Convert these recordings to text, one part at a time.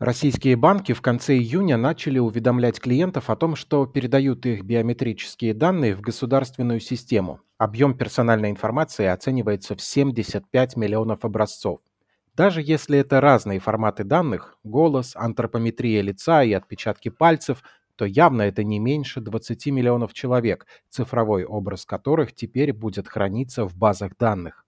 Российские банки в конце июня начали уведомлять клиентов о том, что передают их биометрические данные в государственную систему. Объем персональной информации оценивается в 75 миллионов образцов. Даже если это разные форматы данных – голос, антропометрия лица и отпечатки пальцев – то явно это не меньше 20 миллионов человек, цифровой образ которых теперь будет храниться в базах данных.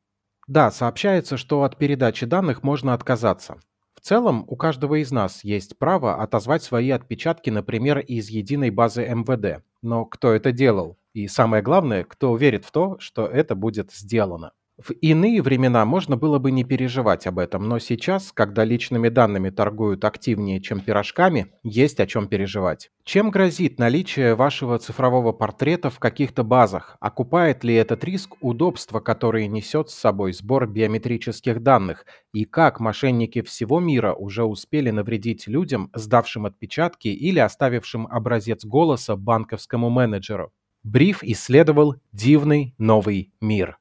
Да, сообщается, что от передачи данных можно отказаться. Целом, у каждого из нас есть право отозвать свои отпечатки, например, из единой базы МВД. Но кто это делал? И самое главное, кто верит в то, что это будет сделано? В иные времена можно было бы не переживать об этом, но сейчас, когда личными данными торгуют активнее, чем пирожками, есть о чем переживать. Чем грозит наличие вашего цифрового портрета в каких-то базах? Окупает ли этот риск удобства, которое несет с собой сбор биометрических данных? И как мошенники всего мира уже успели навредить людям, сдавшим отпечатки или оставившим образец голоса банковскому менеджеру? Бриф исследовал дивный новый мир.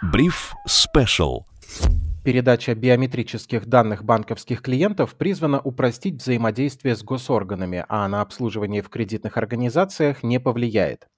Brief Special. Передача биометрических данных банковских клиентов призвана упростить взаимодействие с госорганами, а на обслуживание в кредитных организациях не повлияет.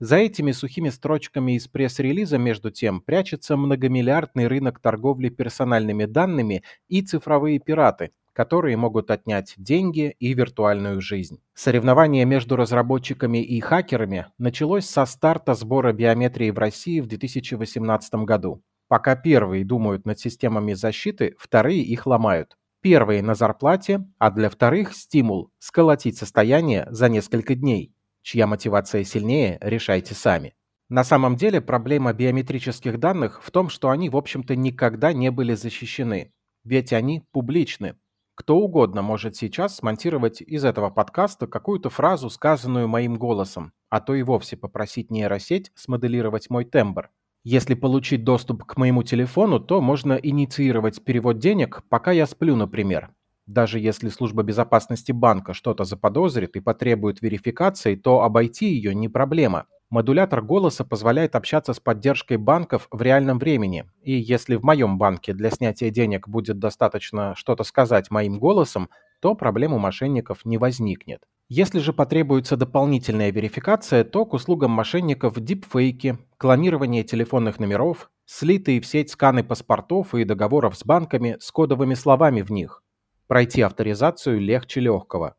За этими сухими строчками из пресс-релиза, между тем, прячется многомиллиардный рынок торговли персональными данными и цифровые пираты, которые могут отнять деньги и виртуальную жизнь. Соревнование между разработчиками и хакерами началось со старта сбора биометрии в России в 2018 году. Пока первые думают над системами защиты, вторые их ломают. Первые на зарплате, а для вторых стимул – сколотить состояние за несколько дней. Чья мотивация сильнее, решайте сами. На самом деле проблема биометрических данных в том, что они, в общем-то, никогда не были защищены. Ведь они публичны, кто угодно может сейчас смонтировать из этого подкаста какую-то фразу, сказанную моим голосом, а то и вовсе попросить нейросеть смоделировать мой тембр. Если получить доступ к моему телефону, то можно инициировать перевод денег, пока я сплю, например. Даже если служба безопасности банка что-то заподозрит и потребует верификации, то обойти ее не проблема – Модулятор голоса позволяет общаться с поддержкой банков в реальном времени, и если в моем банке для снятия денег будет достаточно что-то сказать моим голосом, то проблем у мошенников не возникнет. Если же потребуется дополнительная верификация, то к услугам мошенников дипфейки, клонирование телефонных номеров, слитые в сеть сканы паспортов и договоров с банками с кодовыми словами в них. Пройти авторизацию легче легкого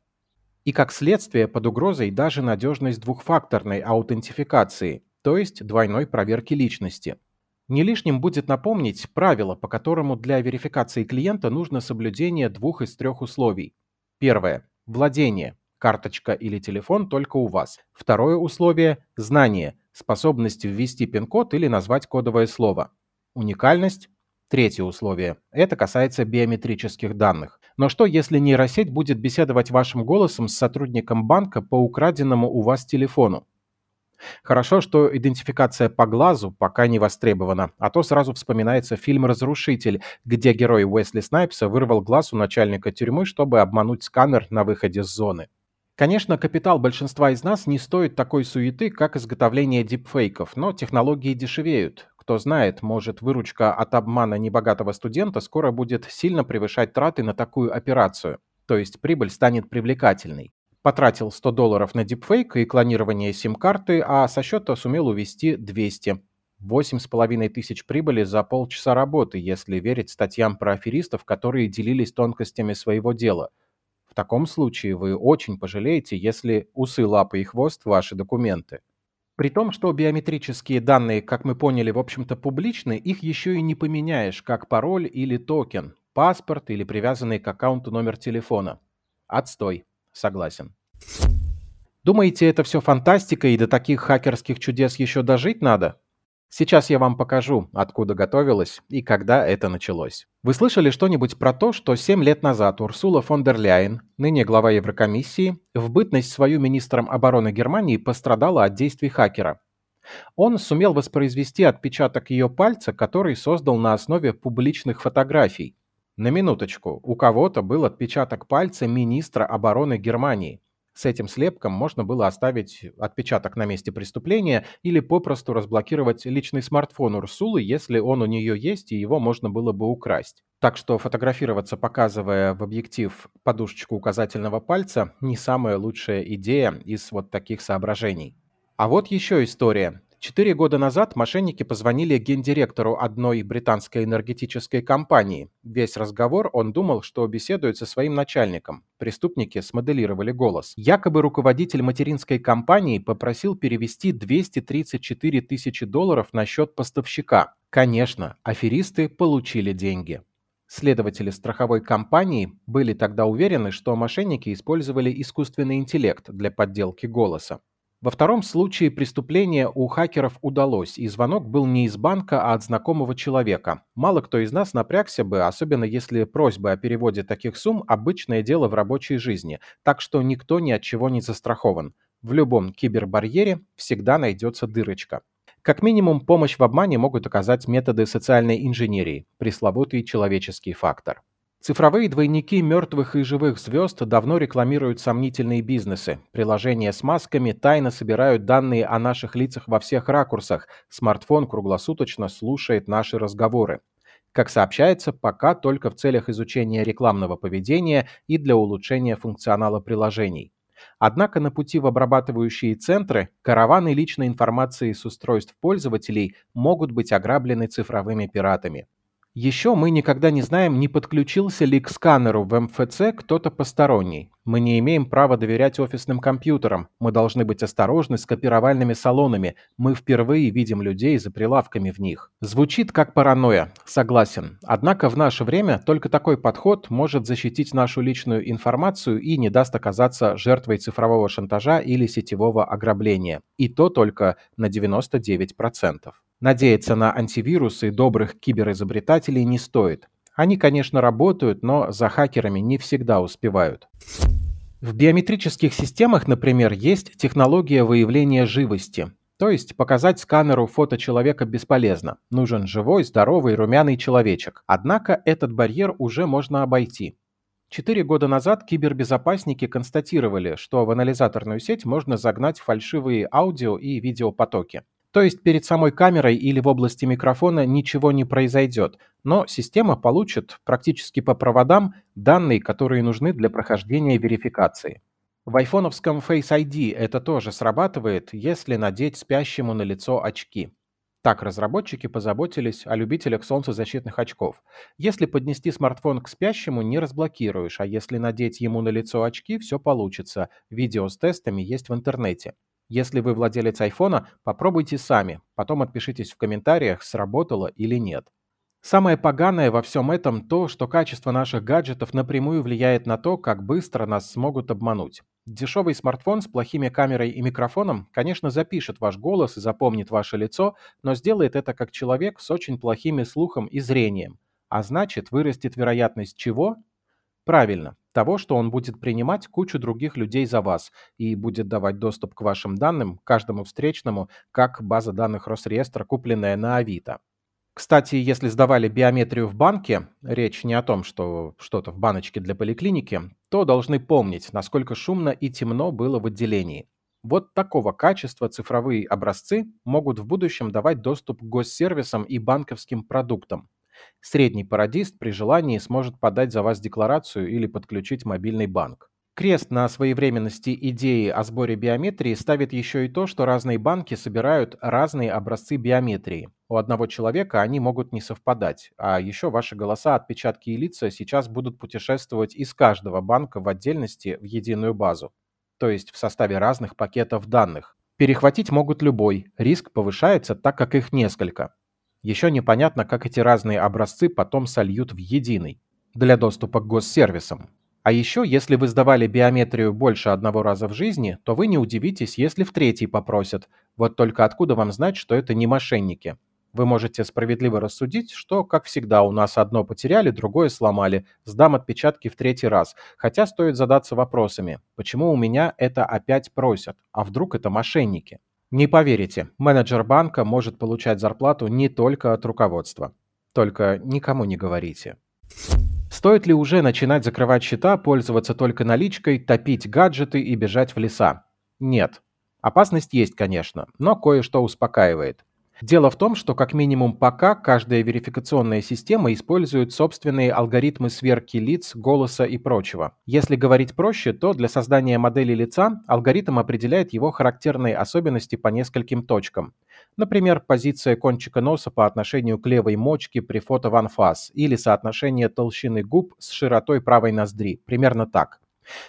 и как следствие под угрозой даже надежность двухфакторной аутентификации, то есть двойной проверки личности. Не лишним будет напомнить правило, по которому для верификации клиента нужно соблюдение двух из трех условий. Первое. Владение. Карточка или телефон только у вас. Второе условие – знание, способность ввести пин-код или назвать кодовое слово. Уникальность Третье условие. Это касается биометрических данных. Но что, если нейросеть будет беседовать вашим голосом с сотрудником банка по украденному у вас телефону? Хорошо, что идентификация по глазу пока не востребована, а то сразу вспоминается фильм «Разрушитель», где герой Уэсли Снайпса вырвал глаз у начальника тюрьмы, чтобы обмануть сканер на выходе с зоны. Конечно, капитал большинства из нас не стоит такой суеты, как изготовление дипфейков, но технологии дешевеют. Кто знает, может выручка от обмана небогатого студента скоро будет сильно превышать траты на такую операцию, то есть прибыль станет привлекательной. Потратил 100 долларов на дипфейк и клонирование сим-карты, а со счета сумел увести 200. 8,5 тысяч прибыли за полчаса работы, если верить статьям про аферистов, которые делились тонкостями своего дела. В таком случае вы очень пожалеете, если усы, лапы и хвост – ваши документы. При том, что биометрические данные, как мы поняли, в общем-то публичны, их еще и не поменяешь, как пароль или токен, паспорт или привязанный к аккаунту номер телефона. Отстой. Согласен. Думаете, это все фантастика и до таких хакерских чудес еще дожить надо? Сейчас я вам покажу, откуда готовилась и когда это началось. Вы слышали что-нибудь про то, что 7 лет назад Урсула фон дер Ляйен, ныне глава Еврокомиссии, в бытность свою министром обороны Германии пострадала от действий хакера? Он сумел воспроизвести отпечаток ее пальца, который создал на основе публичных фотографий. На минуточку, у кого-то был отпечаток пальца министра обороны Германии. С этим слепком можно было оставить отпечаток на месте преступления или попросту разблокировать личный смартфон Урсулы, если он у нее есть и его можно было бы украсть. Так что фотографироваться, показывая в объектив подушечку указательного пальца, не самая лучшая идея из вот таких соображений. А вот еще история. Четыре года назад мошенники позвонили гендиректору одной британской энергетической компании. Весь разговор он думал, что беседует со своим начальником. Преступники смоделировали голос. Якобы руководитель материнской компании попросил перевести 234 тысячи долларов на счет поставщика. Конечно, аферисты получили деньги. Следователи страховой компании были тогда уверены, что мошенники использовали искусственный интеллект для подделки голоса. Во втором случае преступление у хакеров удалось, и звонок был не из банка, а от знакомого человека. Мало кто из нас напрягся бы, особенно если просьба о переводе таких сумм – обычное дело в рабочей жизни, так что никто ни от чего не застрахован. В любом кибербарьере всегда найдется дырочка. Как минимум, помощь в обмане могут оказать методы социальной инженерии, пресловутый человеческий фактор. Цифровые двойники мертвых и живых звезд давно рекламируют сомнительные бизнесы. Приложения с масками тайно собирают данные о наших лицах во всех ракурсах. Смартфон круглосуточно слушает наши разговоры. Как сообщается, пока только в целях изучения рекламного поведения и для улучшения функционала приложений. Однако на пути в обрабатывающие центры караваны личной информации с устройств пользователей могут быть ограблены цифровыми пиратами. Еще мы никогда не знаем, не подключился ли к сканеру в МФЦ кто-то посторонний. Мы не имеем права доверять офисным компьютерам. Мы должны быть осторожны с копировальными салонами. Мы впервые видим людей за прилавками в них. Звучит как паранойя, согласен. Однако в наше время только такой подход может защитить нашу личную информацию и не даст оказаться жертвой цифрового шантажа или сетевого ограбления. И то только на 99%. Надеяться на антивирусы добрых киберизобретателей не стоит. Они, конечно, работают, но за хакерами не всегда успевают. В биометрических системах, например, есть технология выявления живости. То есть показать сканеру фото человека бесполезно. Нужен живой, здоровый, румяный человечек. Однако этот барьер уже можно обойти. Четыре года назад кибербезопасники констатировали, что в анализаторную сеть можно загнать фальшивые аудио и видеопотоки. То есть перед самой камерой или в области микрофона ничего не произойдет, но система получит практически по проводам данные, которые нужны для прохождения верификации. В айфоновском Face ID это тоже срабатывает, если надеть спящему на лицо очки. Так разработчики позаботились о любителях солнцезащитных очков. Если поднести смартфон к спящему, не разблокируешь, а если надеть ему на лицо очки, все получится. Видео с тестами есть в интернете. Если вы владелец айфона, попробуйте сами, потом отпишитесь в комментариях, сработало или нет. Самое поганое во всем этом то, что качество наших гаджетов напрямую влияет на то, как быстро нас смогут обмануть. Дешевый смартфон с плохими камерой и микрофоном, конечно, запишет ваш голос и запомнит ваше лицо, но сделает это как человек с очень плохими слухом и зрением. А значит, вырастет вероятность чего? Правильно, того, что он будет принимать кучу других людей за вас и будет давать доступ к вашим данным каждому встречному, как база данных Росреестра, купленная на Авито. Кстати, если сдавали биометрию в банке, речь не о том, что что-то в баночке для поликлиники, то должны помнить, насколько шумно и темно было в отделении. Вот такого качества цифровые образцы могут в будущем давать доступ к госсервисам и банковским продуктам. Средний пародист при желании сможет подать за вас декларацию или подключить мобильный банк. Крест на своевременности идеи о сборе биометрии ставит еще и то, что разные банки собирают разные образцы биометрии. У одного человека они могут не совпадать, а еще ваши голоса, отпечатки и лица сейчас будут путешествовать из каждого банка в отдельности в единую базу, то есть в составе разных пакетов данных. Перехватить могут любой, риск повышается, так как их несколько. Еще непонятно, как эти разные образцы потом сольют в единый для доступа к госсервисам. А еще, если вы сдавали биометрию больше одного раза в жизни, то вы не удивитесь, если в третий попросят. Вот только откуда вам знать, что это не мошенники? Вы можете справедливо рассудить, что, как всегда, у нас одно потеряли, другое сломали. Сдам отпечатки в третий раз. Хотя стоит задаться вопросами, почему у меня это опять просят? А вдруг это мошенники? Не поверите, менеджер банка может получать зарплату не только от руководства. Только никому не говорите. Стоит ли уже начинать закрывать счета, пользоваться только наличкой, топить гаджеты и бежать в леса? Нет. Опасность есть, конечно, но кое-что успокаивает. Дело в том, что как минимум пока каждая верификационная система использует собственные алгоритмы сверки лиц, голоса и прочего. Если говорить проще, то для создания модели лица алгоритм определяет его характерные особенности по нескольким точкам. Например, позиция кончика носа по отношению к левой мочке при фото в анфас или соотношение толщины губ с широтой правой ноздри. Примерно так.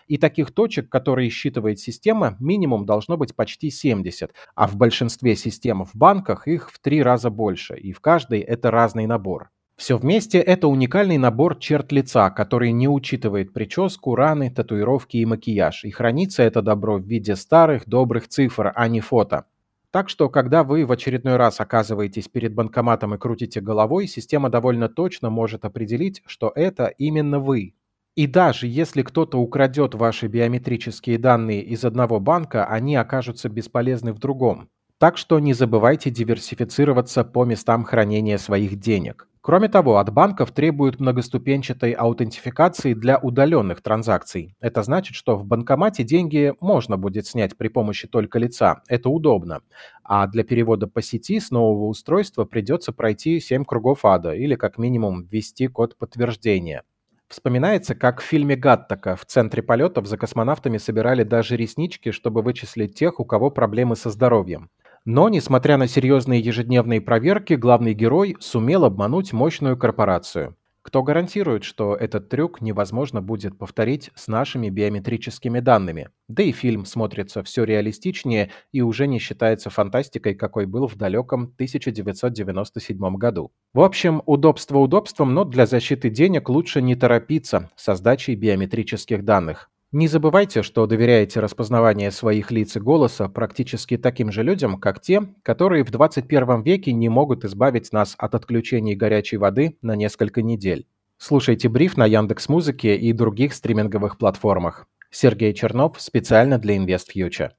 И таких точек, которые считывает система, минимум должно быть почти 70, а в большинстве систем в банках их в три раза больше, и в каждой это разный набор. Все вместе это уникальный набор черт лица, который не учитывает прическу, раны, татуировки и макияж, и хранится это добро в виде старых добрых цифр, а не фото. Так что, когда вы в очередной раз оказываетесь перед банкоматом и крутите головой, система довольно точно может определить, что это именно вы, и даже если кто-то украдет ваши биометрические данные из одного банка, они окажутся бесполезны в другом. Так что не забывайте диверсифицироваться по местам хранения своих денег. Кроме того, от банков требуют многоступенчатой аутентификации для удаленных транзакций. Это значит, что в банкомате деньги можно будет снять при помощи только лица. Это удобно. А для перевода по сети с нового устройства придется пройти 7 кругов ада или как минимум ввести код подтверждения. Вспоминается, как в фильме «Гаттака» в центре полетов за космонавтами собирали даже реснички, чтобы вычислить тех, у кого проблемы со здоровьем. Но, несмотря на серьезные ежедневные проверки, главный герой сумел обмануть мощную корпорацию. Кто гарантирует, что этот трюк невозможно будет повторить с нашими биометрическими данными? Да и фильм смотрится все реалистичнее и уже не считается фантастикой, какой был в далеком 1997 году. В общем, удобство удобством, но для защиты денег лучше не торопиться со сдачей биометрических данных. Не забывайте, что доверяете распознавание своих лиц и голоса практически таким же людям, как те, которые в 21 веке не могут избавить нас от отключений горячей воды на несколько недель. Слушайте бриф на Яндекс Музыке и других стриминговых платформах. Сергей Чернов специально для InvestFuture.